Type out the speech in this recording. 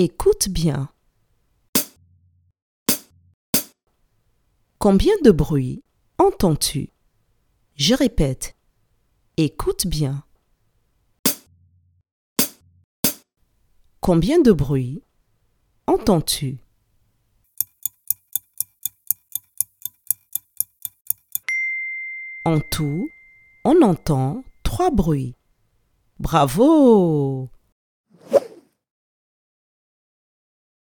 Écoute bien. Combien de bruits entends-tu? Je répète. Écoute bien. Combien de bruits entends-tu? En tout, on entend trois bruits. Bravo